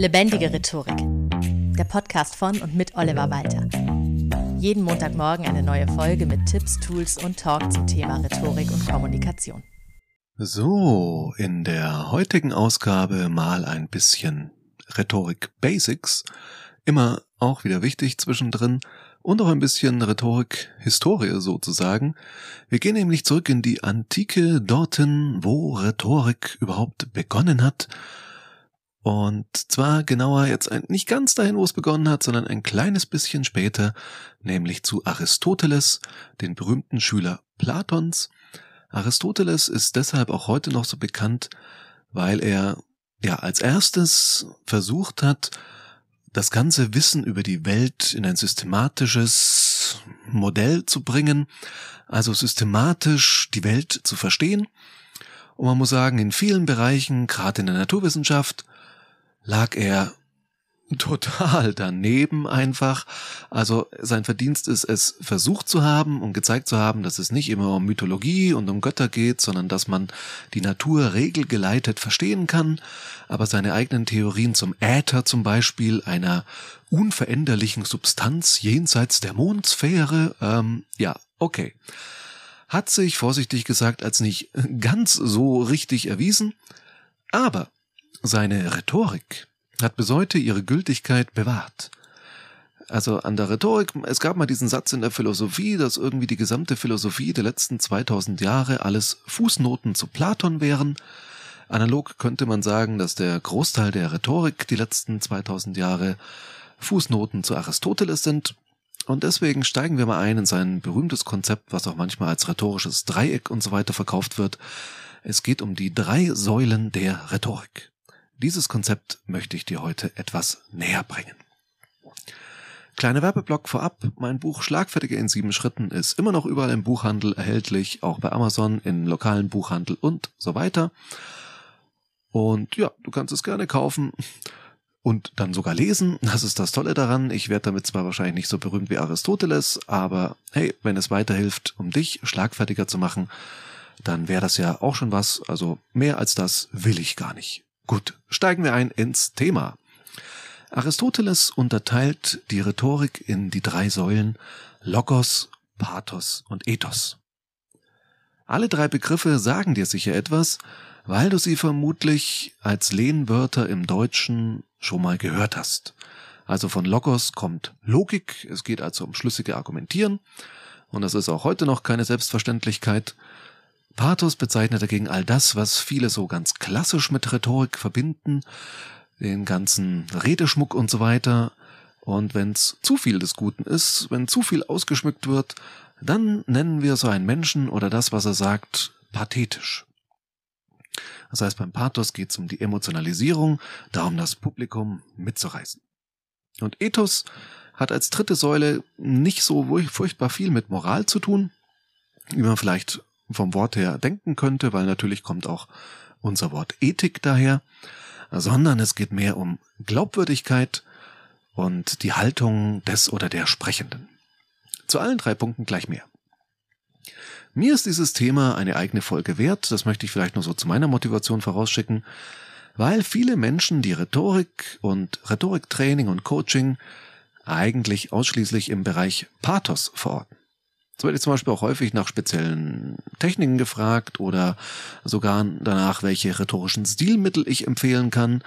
Lebendige Rhetorik. Der Podcast von und mit Oliver Walter. Jeden Montagmorgen eine neue Folge mit Tipps, Tools und Talk zum Thema Rhetorik und Kommunikation. So, in der heutigen Ausgabe mal ein bisschen Rhetorik Basics. Immer auch wieder wichtig zwischendrin und auch ein bisschen Rhetorik Historie sozusagen. Wir gehen nämlich zurück in die Antike, dorthin, wo Rhetorik überhaupt begonnen hat und zwar genauer jetzt nicht ganz dahin, wo es begonnen hat, sondern ein kleines bisschen später, nämlich zu Aristoteles, den berühmten Schüler Platons. Aristoteles ist deshalb auch heute noch so bekannt, weil er ja als erstes versucht hat, das ganze Wissen über die Welt in ein systematisches Modell zu bringen, also systematisch die Welt zu verstehen. Und man muss sagen, in vielen Bereichen, gerade in der Naturwissenschaft, lag er total daneben einfach. Also sein Verdienst ist es versucht zu haben und gezeigt zu haben, dass es nicht immer um Mythologie und um Götter geht, sondern dass man die Natur regelgeleitet verstehen kann. Aber seine eigenen Theorien zum Äther zum Beispiel, einer unveränderlichen Substanz jenseits der Mondsphäre, ähm, ja, okay. Hat sich vorsichtig gesagt als nicht ganz so richtig erwiesen. Aber seine Rhetorik hat bis heute ihre Gültigkeit bewahrt. Also an der Rhetorik, es gab mal diesen Satz in der Philosophie, dass irgendwie die gesamte Philosophie der letzten 2000 Jahre alles Fußnoten zu Platon wären. Analog könnte man sagen, dass der Großteil der Rhetorik die letzten 2000 Jahre Fußnoten zu Aristoteles sind. Und deswegen steigen wir mal ein in sein berühmtes Konzept, was auch manchmal als rhetorisches Dreieck und so weiter verkauft wird. Es geht um die drei Säulen der Rhetorik. Dieses Konzept möchte ich dir heute etwas näher bringen. Kleiner Werbeblock vorab. Mein Buch Schlagfertige in sieben Schritten ist immer noch überall im Buchhandel erhältlich, auch bei Amazon, im lokalen Buchhandel und so weiter. Und ja, du kannst es gerne kaufen und dann sogar lesen. Das ist das Tolle daran. Ich werde damit zwar wahrscheinlich nicht so berühmt wie Aristoteles, aber hey, wenn es weiterhilft, um dich schlagfertiger zu machen, dann wäre das ja auch schon was. Also mehr als das will ich gar nicht. Gut, steigen wir ein ins Thema. Aristoteles unterteilt die Rhetorik in die drei Säulen Logos, Pathos und Ethos. Alle drei Begriffe sagen dir sicher etwas, weil du sie vermutlich als Lehnwörter im Deutschen schon mal gehört hast. Also von Logos kommt Logik, es geht also um schlüssige Argumentieren, und das ist auch heute noch keine Selbstverständlichkeit. Pathos bezeichnet dagegen all das, was viele so ganz klassisch mit Rhetorik verbinden, den ganzen Redeschmuck und so weiter. Und wenn es zu viel des Guten ist, wenn zu viel ausgeschmückt wird, dann nennen wir so einen Menschen oder das, was er sagt, pathetisch. Das heißt, beim Pathos geht es um die Emotionalisierung, darum das Publikum mitzureißen. Und Ethos hat als dritte Säule nicht so furchtbar viel mit Moral zu tun, wie man vielleicht vom Wort her denken könnte, weil natürlich kommt auch unser Wort Ethik daher, sondern es geht mehr um Glaubwürdigkeit und die Haltung des oder der Sprechenden. Zu allen drei Punkten gleich mehr. Mir ist dieses Thema eine eigene Folge wert, das möchte ich vielleicht nur so zu meiner Motivation vorausschicken, weil viele Menschen die Rhetorik und Rhetoriktraining und Coaching eigentlich ausschließlich im Bereich Pathos verorten. So werde ich zum Beispiel auch häufig nach speziellen Techniken gefragt oder sogar danach, welche rhetorischen Stilmittel ich empfehlen kann.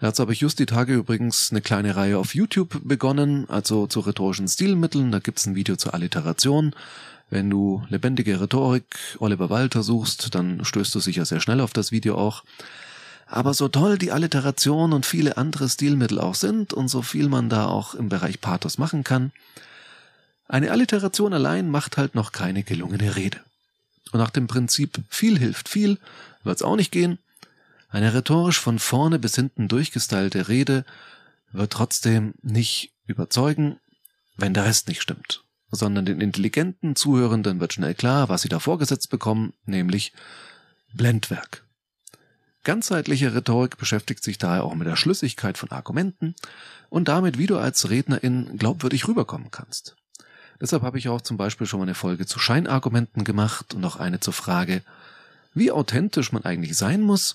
Dazu habe ich just die Tage übrigens eine kleine Reihe auf YouTube begonnen, also zu rhetorischen Stilmitteln. Da gibt's ein Video zur Alliteration. Wenn du lebendige Rhetorik Oliver Walter suchst, dann stößt du sicher sehr schnell auf das Video auch. Aber so toll die Alliteration und viele andere Stilmittel auch sind und so viel man da auch im Bereich Pathos machen kann, eine Alliteration allein macht halt noch keine gelungene Rede. Und nach dem Prinzip viel hilft viel wird's auch nicht gehen. Eine rhetorisch von vorne bis hinten durchgestylte Rede wird trotzdem nicht überzeugen, wenn der Rest nicht stimmt, sondern den intelligenten Zuhörenden wird schnell klar, was sie da vorgesetzt bekommen, nämlich Blendwerk. Ganzheitliche Rhetorik beschäftigt sich daher auch mit der Schlüssigkeit von Argumenten und damit, wie du als Rednerin glaubwürdig rüberkommen kannst. Deshalb habe ich auch zum Beispiel schon mal eine Folge zu Scheinargumenten gemacht und noch eine zur Frage, wie authentisch man eigentlich sein muss.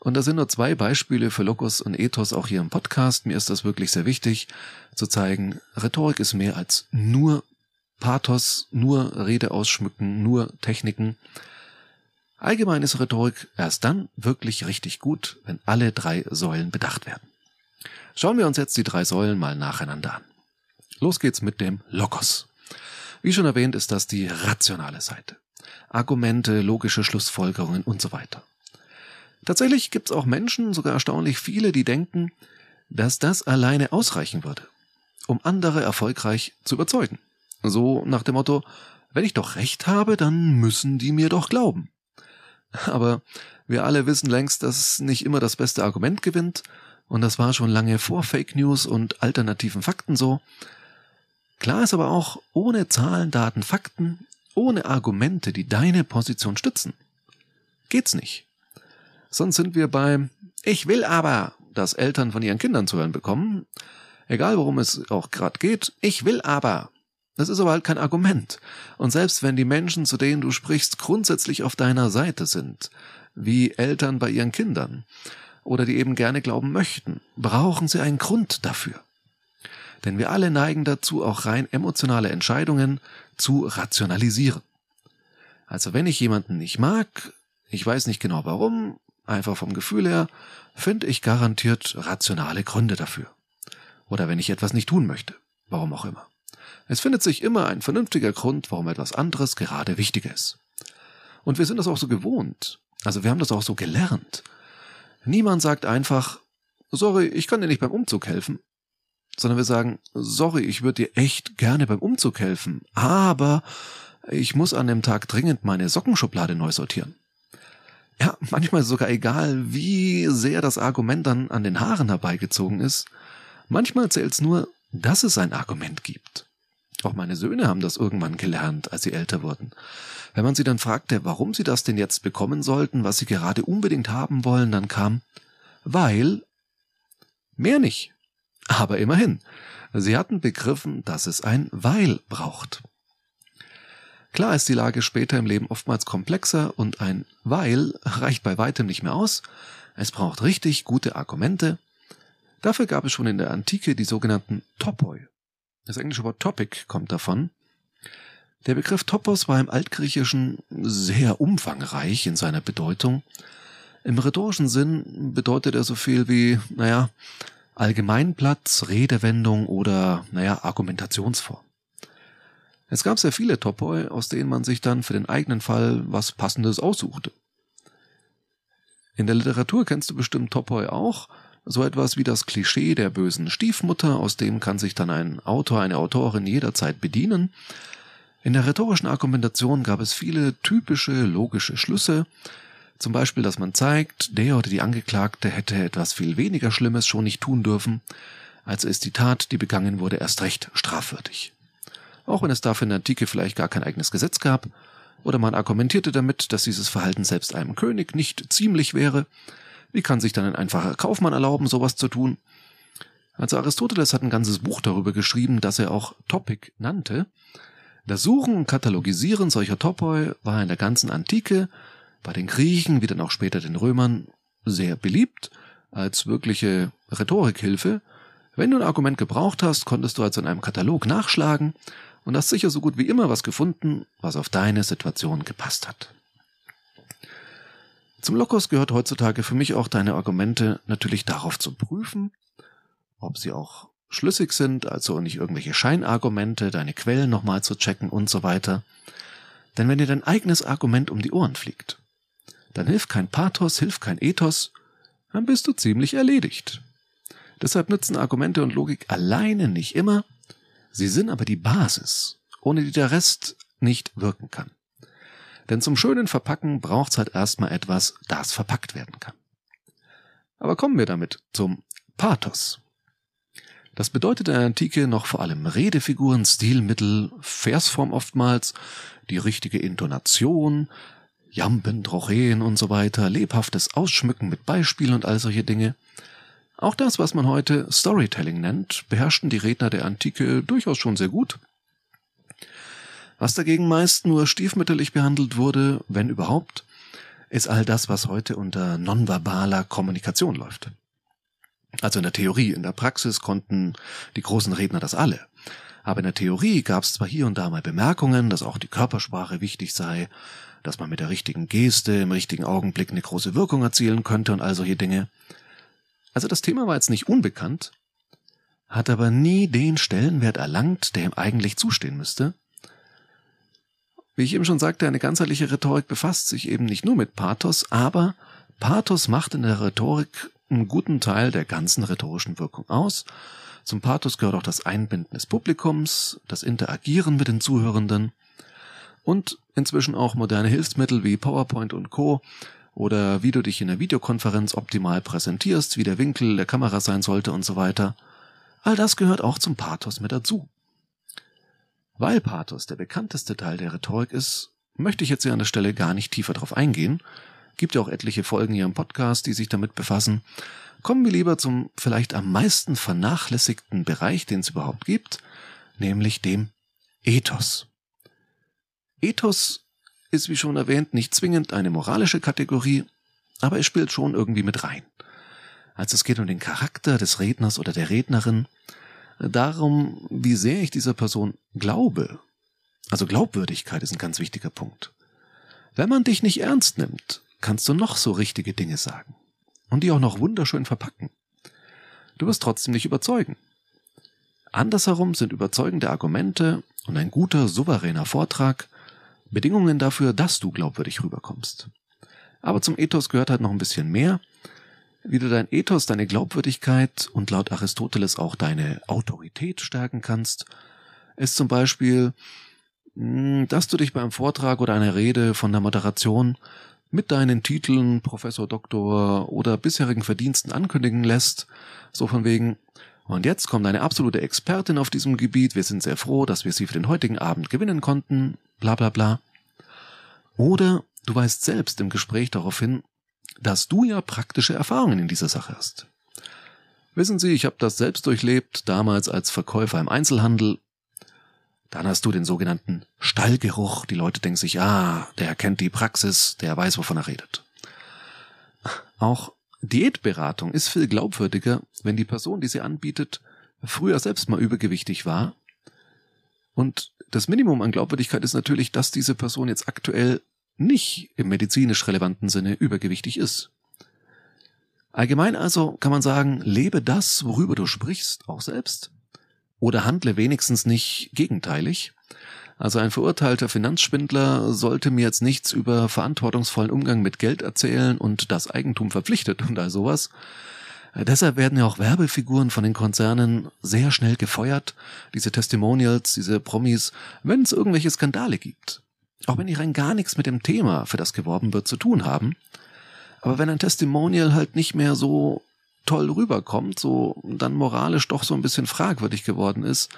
Und da sind nur zwei Beispiele für Logos und Ethos auch hier im Podcast. Mir ist das wirklich sehr wichtig zu zeigen, Rhetorik ist mehr als nur Pathos, nur Rede ausschmücken, nur Techniken. Allgemein ist Rhetorik erst dann wirklich richtig gut, wenn alle drei Säulen bedacht werden. Schauen wir uns jetzt die drei Säulen mal nacheinander an. Los geht's mit dem Logos. Wie schon erwähnt, ist das die rationale Seite. Argumente, logische Schlussfolgerungen und so weiter. Tatsächlich gibt es auch Menschen, sogar erstaunlich viele, die denken, dass das alleine ausreichen würde, um andere erfolgreich zu überzeugen. So nach dem Motto, wenn ich doch recht habe, dann müssen die mir doch glauben. Aber wir alle wissen längst, dass nicht immer das beste Argument gewinnt, und das war schon lange vor Fake News und alternativen Fakten so. Klar ist aber auch, ohne Zahlen, Daten, Fakten, ohne Argumente, die deine Position stützen, geht's nicht. Sonst sind wir beim Ich will aber, das Eltern von ihren Kindern zu hören bekommen. Egal worum es auch gerade geht, ich will aber. Das ist aber halt kein Argument. Und selbst wenn die Menschen, zu denen du sprichst, grundsätzlich auf deiner Seite sind, wie Eltern bei ihren Kindern, oder die eben gerne glauben möchten, brauchen sie einen Grund dafür. Denn wir alle neigen dazu, auch rein emotionale Entscheidungen zu rationalisieren. Also wenn ich jemanden nicht mag, ich weiß nicht genau warum, einfach vom Gefühl her, finde ich garantiert rationale Gründe dafür. Oder wenn ich etwas nicht tun möchte, warum auch immer. Es findet sich immer ein vernünftiger Grund, warum etwas anderes gerade wichtig ist. Und wir sind das auch so gewohnt. Also wir haben das auch so gelernt. Niemand sagt einfach, sorry, ich kann dir nicht beim Umzug helfen. Sondern wir sagen, sorry, ich würde dir echt gerne beim Umzug helfen, aber ich muss an dem Tag dringend meine Sockenschublade neu sortieren. Ja, manchmal sogar egal, wie sehr das Argument dann an den Haaren herbeigezogen ist. Manchmal zählt's nur, dass es ein Argument gibt. Auch meine Söhne haben das irgendwann gelernt, als sie älter wurden. Wenn man sie dann fragte, warum sie das denn jetzt bekommen sollten, was sie gerade unbedingt haben wollen, dann kam, weil, mehr nicht. Aber immerhin, sie hatten begriffen, dass es ein Weil braucht. Klar ist die Lage später im Leben oftmals komplexer und ein Weil reicht bei weitem nicht mehr aus. Es braucht richtig gute Argumente. Dafür gab es schon in der Antike die sogenannten Topoi. Das englische Wort Topic kommt davon. Der Begriff Topos war im Altgriechischen sehr umfangreich in seiner Bedeutung. Im rhetorischen Sinn bedeutet er so viel wie, naja, Allgemeinplatz, Redewendung oder, naja, Argumentationsform. Es gab sehr viele Topoi, aus denen man sich dann für den eigenen Fall was Passendes aussuchte. In der Literatur kennst du bestimmt Topoi auch, so etwas wie das Klischee der bösen Stiefmutter, aus dem kann sich dann ein Autor, eine Autorin jederzeit bedienen. In der rhetorischen Argumentation gab es viele typische logische Schlüsse, zum Beispiel, dass man zeigt, der oder die Angeklagte hätte etwas viel weniger Schlimmes schon nicht tun dürfen, also ist die Tat, die begangen wurde, erst recht strafwürdig auch wenn es dafür in der Antike vielleicht gar kein eigenes Gesetz gab, oder man argumentierte damit, dass dieses Verhalten selbst einem König nicht ziemlich wäre. Wie kann sich dann ein einfacher Kaufmann erlauben, sowas zu tun? Also Aristoteles hat ein ganzes Buch darüber geschrieben, das er auch Topic nannte. Das Suchen und Katalogisieren solcher Topoi war in der ganzen Antike, bei den Griechen wie dann auch später den Römern, sehr beliebt als wirkliche Rhetorikhilfe. Wenn du ein Argument gebraucht hast, konntest du also in einem Katalog nachschlagen und hast sicher so gut wie immer was gefunden, was auf deine Situation gepasst hat. Zum Lokos gehört heutzutage für mich auch deine Argumente natürlich darauf zu prüfen, ob sie auch schlüssig sind, also nicht irgendwelche Scheinargumente, deine Quellen nochmal zu checken und so weiter. Denn wenn dir dein eigenes Argument um die Ohren fliegt, dann hilft kein Pathos, hilft kein Ethos, dann bist du ziemlich erledigt. Deshalb nützen Argumente und Logik alleine nicht immer, Sie sind aber die Basis, ohne die der Rest nicht wirken kann. Denn zum schönen Verpacken braucht's halt erstmal etwas, das verpackt werden kann. Aber kommen wir damit zum Pathos. Das bedeutet in der Antike noch vor allem Redefiguren, Stilmittel, Versform oftmals, die richtige Intonation, Jamben, Trocheen und so weiter, lebhaftes Ausschmücken mit Beispielen und all solche Dinge. Auch das, was man heute Storytelling nennt, beherrschten die Redner der Antike durchaus schon sehr gut. Was dagegen meist nur stiefmütterlich behandelt wurde, wenn überhaupt, ist all das, was heute unter nonverbaler Kommunikation läuft. Also in der Theorie, in der Praxis konnten die großen Redner das alle. Aber in der Theorie gab es zwar hier und da mal Bemerkungen, dass auch die Körpersprache wichtig sei, dass man mit der richtigen Geste im richtigen Augenblick eine große Wirkung erzielen könnte und all solche Dinge. Also das Thema war jetzt nicht unbekannt, hat aber nie den Stellenwert erlangt, der ihm eigentlich zustehen müsste. Wie ich eben schon sagte, eine ganzheitliche Rhetorik befasst sich eben nicht nur mit Pathos, aber Pathos macht in der Rhetorik einen guten Teil der ganzen rhetorischen Wirkung aus. Zum Pathos gehört auch das Einbinden des Publikums, das Interagieren mit den Zuhörenden und inzwischen auch moderne Hilfsmittel wie PowerPoint und Co. oder wie du dich in der Videokonferenz optimal präsentierst, wie der Winkel der Kamera sein sollte und so weiter. All das gehört auch zum Pathos mit dazu. Weil Pathos der bekannteste Teil der Rhetorik ist, möchte ich jetzt hier an der Stelle gar nicht tiefer drauf eingehen, Gibt ja auch etliche Folgen hier im Podcast, die sich damit befassen. Kommen wir lieber zum vielleicht am meisten vernachlässigten Bereich, den es überhaupt gibt, nämlich dem Ethos. Ethos ist, wie schon erwähnt, nicht zwingend eine moralische Kategorie, aber es spielt schon irgendwie mit rein. Also es geht um den Charakter des Redners oder der Rednerin, darum, wie sehr ich dieser Person glaube. Also Glaubwürdigkeit ist ein ganz wichtiger Punkt. Wenn man dich nicht ernst nimmt, kannst du noch so richtige Dinge sagen und die auch noch wunderschön verpacken. Du wirst trotzdem nicht überzeugen. Andersherum sind überzeugende Argumente und ein guter, souveräner Vortrag Bedingungen dafür, dass du glaubwürdig rüberkommst. Aber zum Ethos gehört halt noch ein bisschen mehr. Wie du dein Ethos, deine Glaubwürdigkeit und laut Aristoteles auch deine Autorität stärken kannst, ist zum Beispiel, hm, dass du dich beim Vortrag oder einer Rede von der Moderation mit deinen Titeln Professor, Doktor oder bisherigen Verdiensten ankündigen lässt, so von wegen, und jetzt kommt eine absolute Expertin auf diesem Gebiet, wir sind sehr froh, dass wir sie für den heutigen Abend gewinnen konnten, bla bla bla. Oder du weist selbst im Gespräch darauf hin, dass du ja praktische Erfahrungen in dieser Sache hast. Wissen Sie, ich habe das selbst durchlebt, damals als Verkäufer im Einzelhandel, dann hast du den sogenannten Stallgeruch. Die Leute denken sich, ah, der kennt die Praxis, der weiß, wovon er redet. Auch Diätberatung ist viel glaubwürdiger, wenn die Person, die sie anbietet, früher selbst mal übergewichtig war. Und das Minimum an Glaubwürdigkeit ist natürlich, dass diese Person jetzt aktuell nicht im medizinisch relevanten Sinne übergewichtig ist. Allgemein also kann man sagen, lebe das, worüber du sprichst, auch selbst oder handle wenigstens nicht gegenteilig. Also ein verurteilter Finanzschwindler sollte mir jetzt nichts über verantwortungsvollen Umgang mit Geld erzählen und das Eigentum verpflichtet und all sowas. Äh, deshalb werden ja auch Werbefiguren von den Konzernen sehr schnell gefeuert, diese Testimonials, diese Promis, wenn es irgendwelche Skandale gibt. Auch wenn die rein gar nichts mit dem Thema, für das geworben wird, zu tun haben. Aber wenn ein Testimonial halt nicht mehr so toll rüberkommt, so dann moralisch doch so ein bisschen fragwürdig geworden ist,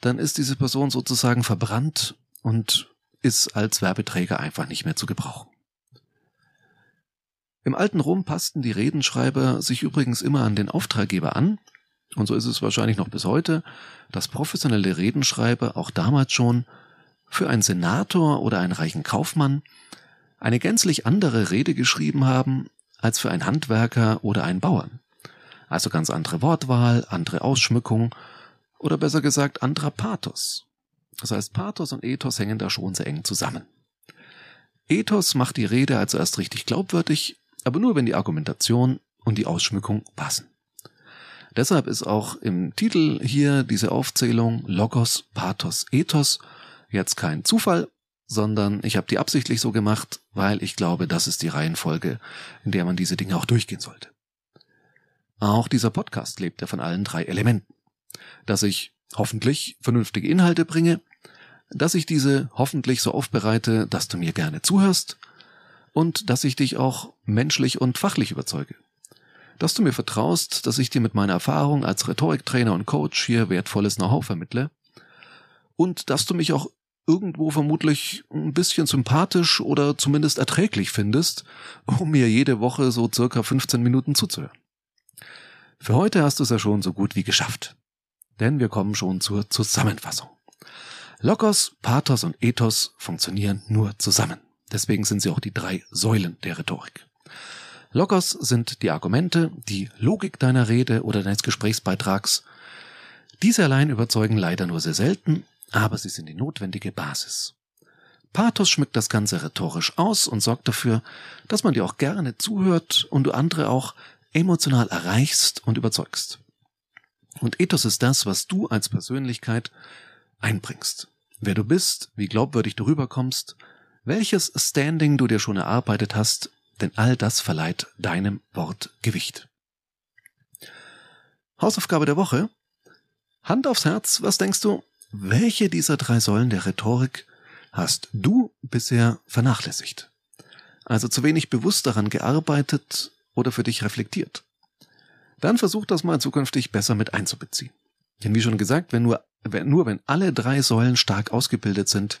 dann ist diese Person sozusagen verbrannt und ist als Werbeträger einfach nicht mehr zu gebrauchen. Im alten Rom passten die Redenschreiber sich übrigens immer an den Auftraggeber an, und so ist es wahrscheinlich noch bis heute, dass professionelle Redenschreiber auch damals schon für einen Senator oder einen reichen Kaufmann eine gänzlich andere Rede geschrieben haben als für einen Handwerker oder einen Bauern. Also ganz andere Wortwahl, andere Ausschmückung oder besser gesagt anderer Pathos. Das heißt, Pathos und Ethos hängen da schon sehr eng zusammen. Ethos macht die Rede also erst richtig glaubwürdig, aber nur wenn die Argumentation und die Ausschmückung passen. Deshalb ist auch im Titel hier diese Aufzählung Logos, Pathos, Ethos jetzt kein Zufall, sondern ich habe die absichtlich so gemacht, weil ich glaube, das ist die Reihenfolge, in der man diese Dinge auch durchgehen sollte. Auch dieser Podcast lebt ja von allen drei Elementen. Dass ich hoffentlich vernünftige Inhalte bringe, dass ich diese hoffentlich so aufbereite, dass du mir gerne zuhörst und dass ich dich auch menschlich und fachlich überzeuge. Dass du mir vertraust, dass ich dir mit meiner Erfahrung als Rhetoriktrainer und Coach hier wertvolles Know-how vermittle und dass du mich auch irgendwo vermutlich ein bisschen sympathisch oder zumindest erträglich findest, um mir jede Woche so circa 15 Minuten zuzuhören. Für heute hast du es ja schon so gut wie geschafft. Denn wir kommen schon zur Zusammenfassung. Logos, Pathos und Ethos funktionieren nur zusammen. Deswegen sind sie auch die drei Säulen der Rhetorik. Logos sind die Argumente, die Logik deiner Rede oder deines Gesprächsbeitrags. Diese allein überzeugen leider nur sehr selten, aber sie sind die notwendige Basis. Pathos schmückt das Ganze rhetorisch aus und sorgt dafür, dass man dir auch gerne zuhört und du andere auch emotional erreichst und überzeugst. Und Ethos ist das, was du als Persönlichkeit einbringst. Wer du bist, wie glaubwürdig du rüberkommst, welches Standing du dir schon erarbeitet hast denn all das verleiht deinem Wort Gewicht. Hausaufgabe der Woche. Hand aufs Herz, was denkst du, welche dieser drei Säulen der Rhetorik hast du bisher vernachlässigt? Also zu wenig bewusst daran gearbeitet oder für dich reflektiert? Dann versuch das mal zukünftig besser mit einzubeziehen. Denn wie schon gesagt, wenn nur, wenn, nur wenn alle drei Säulen stark ausgebildet sind,